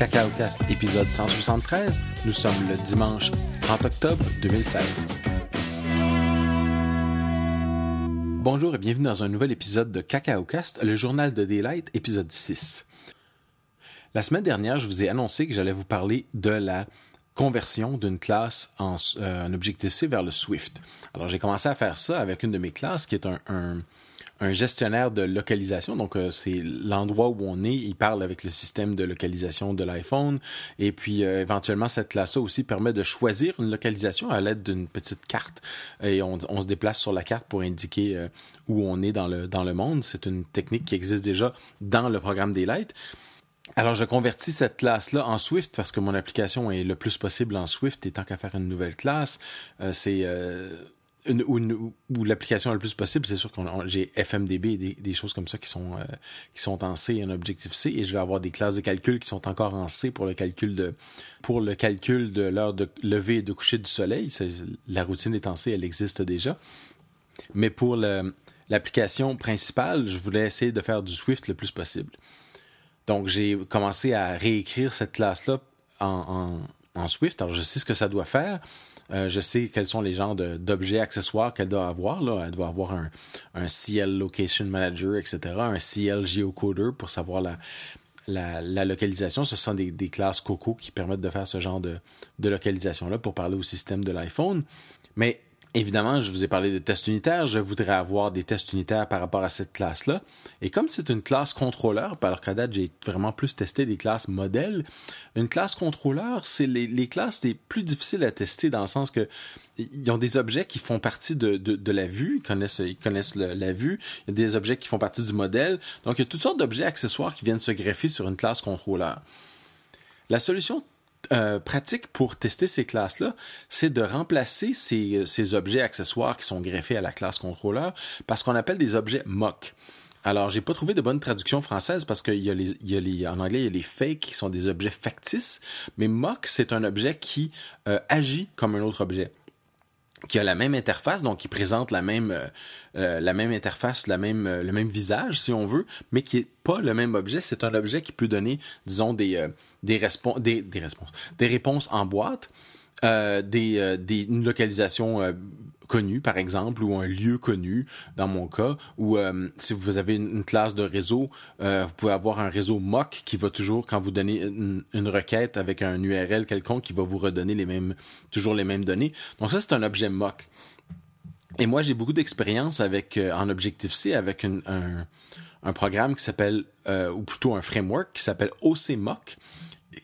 CacaoCast épisode 173. Nous sommes le dimanche 30 octobre 2016. Bonjour et bienvenue dans un nouvel épisode de CacaoCast, le journal de Daylight, épisode 6. La semaine dernière, je vous ai annoncé que j'allais vous parler de la conversion d'une classe en, euh, Objective-C vers le Swift. Alors j'ai commencé à faire ça avec une de mes classes qui est un, gestionnaire de localisation. Donc euh, c'est l'endroit où on est, il parle avec le système de localisation de l'iPhone. Et puis euh, éventuellement cette classe-là aussi permet de choisir une localisation à l'aide d'une petite carte. Et on, se déplace sur la carte pour indiquer où on est dans le, dans le monde. C'est une technique qui existe déjà dans le programme Daylight. Alors, je convertis cette classe-là en Swift parce que mon application est le plus possible en Swift et tant qu'à faire une nouvelle classe, euh, c'est euh, une, ou, l'application le plus possible, c'est sûr que j'ai FMDB et des, choses comme ça qui sont euh, qui sont en C et en Objective-C et je vais avoir des classes de calcul qui sont encore en C pour le calcul de pour le calcul de l'heure de lever et de coucher du soleil. La routine est en C, elle existe déjà. Mais pour l'application principale, je voulais essayer de faire du Swift le plus possible. Donc, j'ai commencé à réécrire cette classe-là en, Swift. Alors, je sais ce que ça doit faire. Euh, je sais quels sont les genres d'objets accessoires qu'elle doit avoir. Elle doit avoir un, CL Location Manager, etc., un CL Geocoder pour savoir la, la, localisation. Ce sont des, classes Coco qui permettent de faire ce genre de, de localisation-là pour parler au système de l'iPhone. Mais Évidemment, je vous ai parlé de tests unitaires. Je voudrais avoir des tests unitaires par rapport à cette classe-là. Et comme c'est une classe contrôleur, alors qu'à date, j'ai vraiment plus testé des classes modèles, une classe contrôleur, c'est les, classes les plus difficiles à tester dans le sens que ils ont des objets qui font partie de, la vue, ils connaissent, ils connaissent la vue, il y a des objets qui font partie du modèle. Donc, il y a toutes sortes d'objets accessoires qui viennent se greffer sur une classe contrôleur. La solution euh, pratique pour tester ces classes-là, c'est de remplacer ces, ces, objets accessoires qui sont greffés à la classe contrôleur par ce qu'on appelle des objets mock. Alors, j'ai pas trouvé de bonne traduction française parce qu'il y a en anglais, il y a les fakes qui sont des objets factices, mais mock, c'est un objet qui euh, agit comme un autre objet qui a la même interface, donc qui présente la même euh, euh, la même interface, la même euh, le même visage si on veut, mais qui est pas le même objet. C'est un objet qui peut donner, disons des des, des, des réponses, des réponses en boîte, des, des une localisation connu, par exemple, ou un lieu connu, dans mon cas, ou euh, si vous avez une, classe de réseau, euh, vous pouvez avoir un réseau mock qui va toujours, quand vous donnez une, requête avec un URL quelconque, qui va vous redonner les mêmes, toujours les mêmes données. Donc ça, c'est un objet mock. Et moi, j'ai beaucoup d'expérience avec euh, en Objective-C avec un, un, programme qui s'appelle, ou plutôt un framework qui s'appelle OCMock.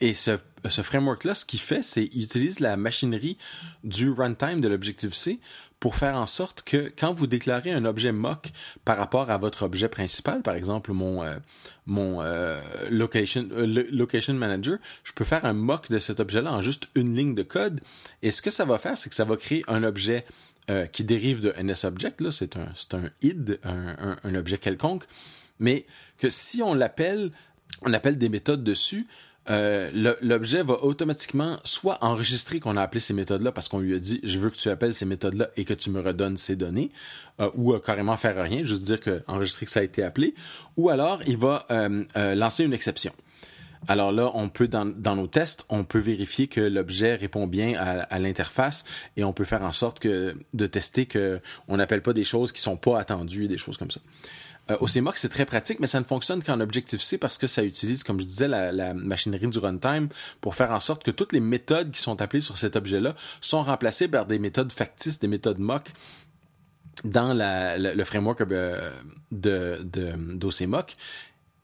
Et ce, ce framework-là, ce qu'il fait, c'est qu'il utilise la machinerie du runtime de l'Objective-C pour faire en sorte que quand vous déclarez un objet mock par rapport à votre objet principal, par exemple mon euh, mon euh, location euh, location manager, je peux faire un mock de cet objet-là en juste une ligne de code. Et ce que ça va faire, c'est que ça va créer un objet qui dérive de NSObject. Là, c'est un c'est un id, un, un objet quelconque, mais que si on l'appelle on appelle des méthodes dessus, euh, l'objet va automatiquement soit enregistrer qu'on a appelé ces méthodes-là parce qu'on lui a dit je veux que tu appelles ces méthodes-là et que tu me redonnes ces données, euh, ou euh, carrément faire rien, juste dire que enregistrer que ça a été appelé, ou alors il va lancer une exception. Alors là, on peut dans, nos tests, on peut vérifier que l'objet répond bien à, à l'interface et on peut faire en sorte que de tester que on n'appelle pas des choses qui sont pas attendues et des choses comme ça. Euh, c'est très pratique, mais ça ne fonctionne qu'en Objective-C parce que ça utilise, comme je disais, la, machinerie du runtime pour faire en sorte que toutes les méthodes qui sont appelées sur cet objet-là sont remplacées par des méthodes factices, des méthodes mock dans le framework euh, de, de,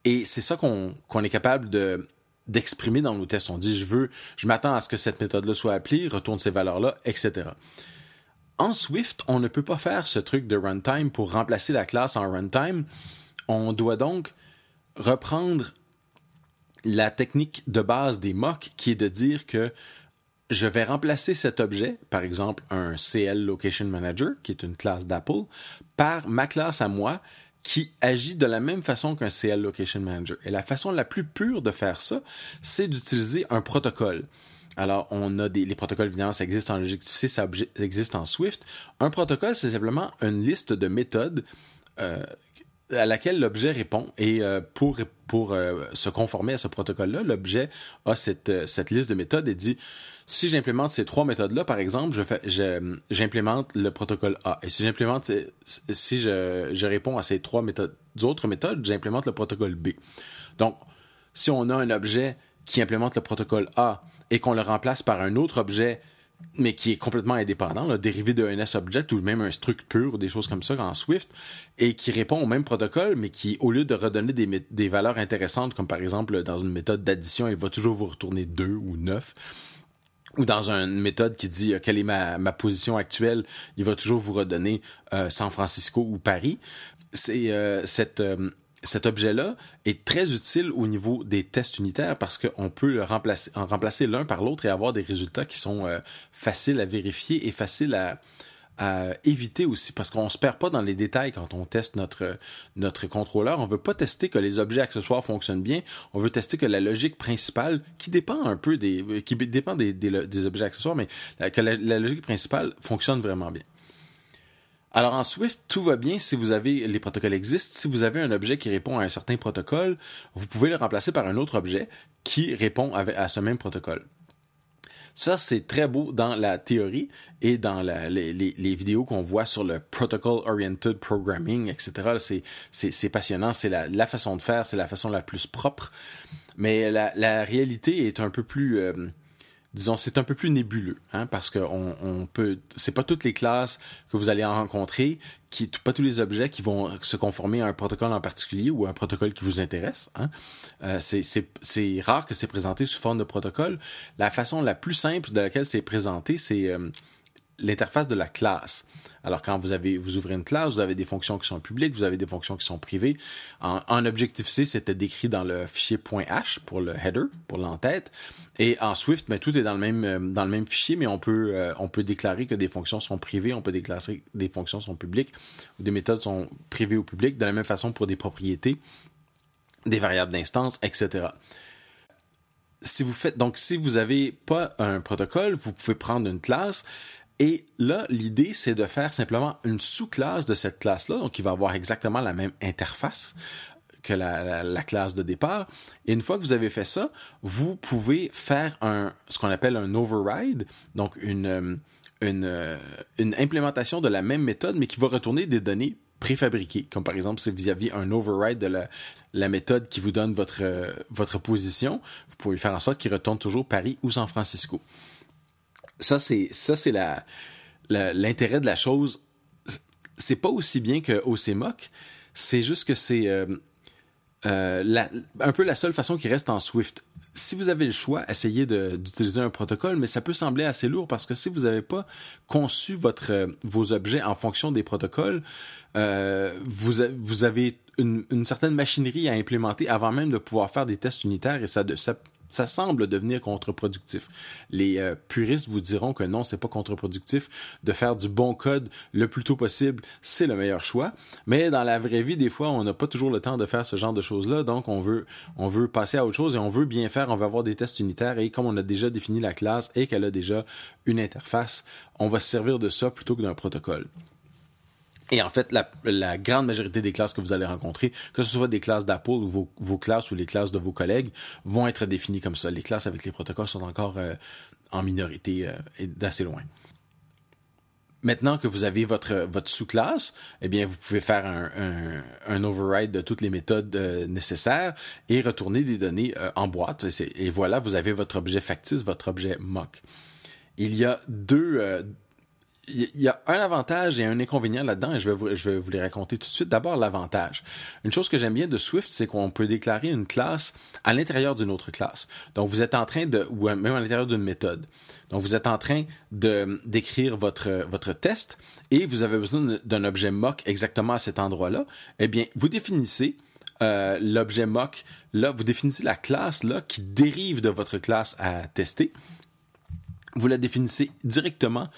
Et c'est ça qu'on est capable de d'exprimer dans nos tests. On dit, je veux, je m'attends à ce que cette méthode-là soit appelée, retourne ces valeurs-là, etc. En Swift, on ne peut pas faire ce truc de runtime pour remplacer la classe en runtime. On doit donc reprendre la technique de base des mocks qui est de dire que je vais remplacer cet objet, par exemple un CL Location Manager, qui est une classe d'Apple, par ma classe à moi qui agit de la même façon qu'un CL Location Manager. Et la façon la plus pure de faire ça, c'est d'utiliser un protocole. Alors, on a des les protocoles, évidemment, ça existe en Objective-C, ça existe en Swift. Un protocole, c'est simplement une liste de méthodes euh, à laquelle l'objet répond. Et euh, pour, euh, se conformer à ce protocole-là, l'objet a cette, liste de méthodes et dit si j'implémente ces trois méthodes-là, par exemple, je j'implémente le protocole A. Et si j'implémente, si je, je réponds à ces trois méthodes, autres méthodes, j'implémente le protocole B. Donc, si on a un objet qui implémente le protocole A et qu'on le remplace par un autre objet mais qui est complètement indépendant, là, dérivé de NS Object ou même un struct pur des choses comme ça en Swift, et qui répond au même protocole, mais qui, au lieu de redonner des, des valeurs intéressantes, comme par exemple dans une méthode d'addition, il va toujours vous retourner 2 ou 9, ou dans une méthode qui dit euh, quelle est ma, ma, position actuelle, il va toujours vous redonner euh, San Francisco ou Paris. C'est euh, cette cet objet-là est très utile au niveau des tests unitaires parce qu'on peut le remplacer, en remplacer l'un par l'autre et avoir des résultats qui sont euh, faciles à vérifier et faciles à, éviter aussi parce qu'on se perd pas dans les détails quand on teste notre notre contrôleur. On veut pas tester que les objets accessoires fonctionnent bien. On veut tester que la logique principale, qui dépend un peu des qui dépend des, des, objets accessoires, mais que la logique principale fonctionne vraiment bien. Alors en Swift, tout va bien si vous avez les protocoles existent. Si vous avez un objet qui répond à un certain protocole, vous pouvez le remplacer par un autre objet qui répond à ce même protocole. Ça, c'est très beau dans la théorie et dans les, vidéos qu'on voit sur le Protocol Oriented Programming, etc. C'est passionnant, c'est la, façon de faire, c'est la façon la plus propre. Mais la, réalité est un peu plus... Euh, disons, c'est un peu plus nébuleux, hein, parce que on, on peut, c'est pas toutes les classes que vous allez en rencontrer, qui, pas tous les objets qui vont se conformer à un protocole en particulier ou à un protocole qui vous intéresse. Hein. Euh, c'est rare que c'est présenté sous forme de protocole. La façon la plus simple de laquelle c'est présenté, c'est euh, l'interface de la classe. Alors quand vous avez vous ouvrez une classe, vous avez des fonctions qui sont publiques, vous avez des fonctions qui sont privées. En, Objective-C, c'était décrit dans le fichier .h pour le header, pour l'entête. Et en Swift, mais tout est dans le même euh, fichier, mais on peut euh, on peut déclarer que des fonctions sont privées, on peut déclarer que des fonctions sont publiques ou des méthodes sont privées ou publiques. De la même façon pour des propriétés, des variables d'instance, etc si vous faites donc si vous avez pas un protocole, vous pouvez prendre une classe et là, l'idée, c'est de faire simplement une sous-classe de cette classe-là, donc qui va avoir exactement la même interface que la, classe de départ. Et une fois que vous avez fait ça, vous pouvez faire ce qu'on appelle un override, donc une, euh, euh, une implémentation de la même méthode, mais qui va retourner des données préfabriquées, comme par exemple si vous aviez un override de la, méthode qui vous donne euh, votre position, vous pouvez faire en sorte qu'il retourne toujours Paris ou San Francisco ça, c'est ça l'intérêt de la chose. C'est pas aussi bien que OCMOC, c'est juste que c'est euh, euh, un peu la seule façon qui reste en Swift. Si vous avez le choix, essayez d'utiliser un protocole, mais ça peut sembler assez lourd parce que si vous n'avez pas conçu votre, vos objets en fonction des protocoles, euh, vous, avez une, une, certaine machinerie à implémenter avant même de pouvoir faire des tests unitaires et ça, ça ça semble devenir contre-productif. Les euh, puristes vous diront que non, c'est pas contre-productif de faire du bon code le plus tôt possible, c'est le meilleur choix. Mais dans la vraie vie, des fois, on n'a pas toujours le temps de faire ce genre de choses-là, donc on veut, on veut passer à autre chose et on veut bien faire. On va avoir des tests unitaires et comme on a déjà défini la classe et qu'elle a déjà une interface, on va se servir de ça plutôt que d'un protocole. Et en fait, la, grande majorité des classes que vous allez rencontrer, que ce soit des classes d'Apple ou vos, classes ou les classes de vos collègues, vont être définies comme ça. Les classes avec les protocoles sont encore euh, en minorité euh, et d'assez loin. Maintenant que vous avez votre, votre sous-classe, eh bien, vous pouvez faire un, un, override de toutes les méthodes euh, nécessaires et retourner des données en boîte. Et, voilà, vous avez votre objet factice, votre objet mock. Il y a deux, il y a un avantage et un inconvénient là-dedans et je vais, vous, je vais vous les raconter tout de suite. D'abord, l'avantage. Une chose que j'aime bien de Swift, c'est qu'on peut déclarer une classe à l'intérieur d'une autre classe. Donc, vous êtes en train de, ou même à l'intérieur d'une méthode. Donc, vous êtes en train de d'écrire votre votre test et vous avez besoin d'un objet mock exactement à cet endroit-là. Eh bien, vous définissez euh, l'objet mock là, vous définissez la classe là qui dérive de votre classe à tester. Vous la définissez directement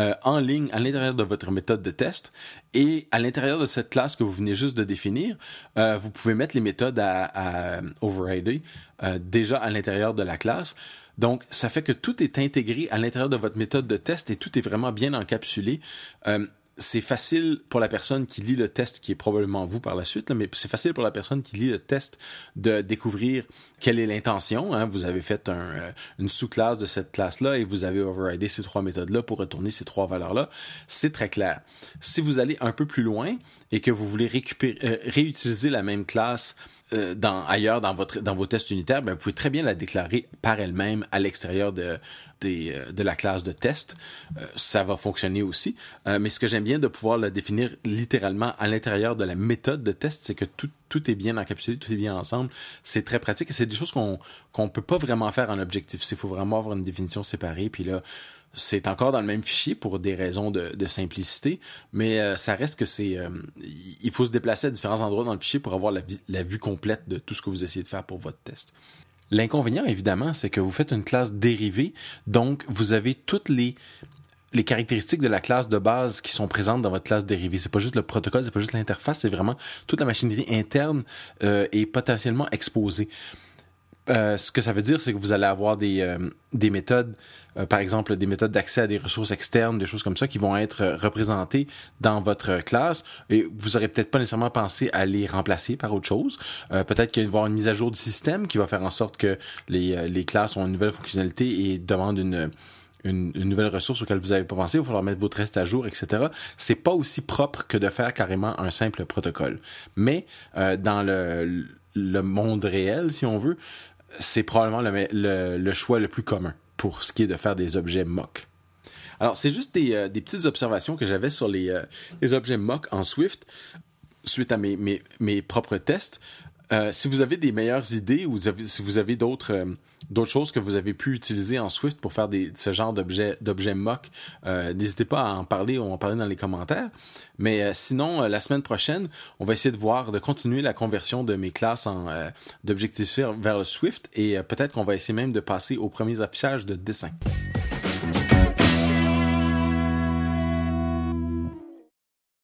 euh, en ligne à l'intérieur de votre méthode de test et à l'intérieur de cette classe que vous venez juste de définir, euh, vous pouvez mettre les méthodes à, à overrider euh, déjà à l'intérieur de la classe. Donc, ça fait que tout est intégré à l'intérieur de votre méthode de test et tout est vraiment bien encapsulé. C'est facile pour la personne qui lit le test, qui est probablement vous par la suite, mais c'est facile pour la personne qui lit le test de découvrir quelle est l'intention. Hein. Vous avez fait euh, une sous-classe de cette classe-là et vous avez overridé ces trois méthodes-là pour retourner ces trois valeurs-là. C'est très clair. Si vous allez un peu plus loin et que vous voulez récupérer, euh, réutiliser la même classe euh, dans, ailleurs dans, votre, dans vos tests unitaires, ben, vous pouvez très bien la déclarer par elle-même à l'extérieur de, des, euh, de la classe de test. Euh, ça va fonctionner aussi. mais ce que j'aime bien de pouvoir la définir littéralement à l'intérieur de la méthode de test, c'est que tout, tout est bien encapsulé, tout est bien ensemble. C'est très pratique et c'est des choses qu'on qu'on peut pas vraiment faire en objectif. Il faut vraiment avoir une définition séparée. Puis là, c'est encore dans le même fichier pour des raisons de, simplicité, mais euh, ça reste que c'est... Euh, il faut se déplacer à différents endroits dans le fichier pour avoir la, vue complète de tout ce que vous essayez de faire pour votre test. L'inconvénient, évidemment, c'est que vous faites une classe dérivée, donc vous avez toutes les les caractéristiques de la classe de base qui sont présentes dans votre classe dérivée. C'est pas juste le protocole, c'est pas juste l'interface, c'est vraiment toute la machinerie interne euh, est potentiellement exposée. Euh, ce que ça veut dire, c'est que vous allez avoir des, euh, des méthodes, euh, par exemple des méthodes d'accès à des ressources externes, des choses comme ça, qui vont être représentées dans votre classe. Et vous aurez peut-être pas nécessairement pensé à les remplacer par autre chose. peut-être qu'il va y avoir une mise à jour du système qui va faire en sorte que les, les classes ont une nouvelle fonctionnalité et demandent une, une, nouvelle ressource auquel vous n'avez pas pensé, il va falloir mettre votre reste à jour, etc. C'est pas aussi propre que de faire carrément un simple protocole. Mais dans le, le monde réel, si on veut, c'est probablement le, choix le plus commun pour ce qui est de faire des objets mock. Alors, c'est juste des, euh, petites observations que j'avais sur les, euh, les objets mock en Swift suite à mes propres tests. Euh, si vous avez des meilleures idées ou si vous avez d'autres euh, d'autres choses que vous avez pu utiliser en Swift pour faire ce genre d'objets d'objets mock, euh, n'hésitez pas à en parler ou en parler dans les commentaires. Mais sinon, la semaine prochaine, on va essayer de voir, de continuer la conversion de mes classes en d'objectifs vers le Swift et peut-être qu'on va essayer même de passer aux premiers affichages de dessin.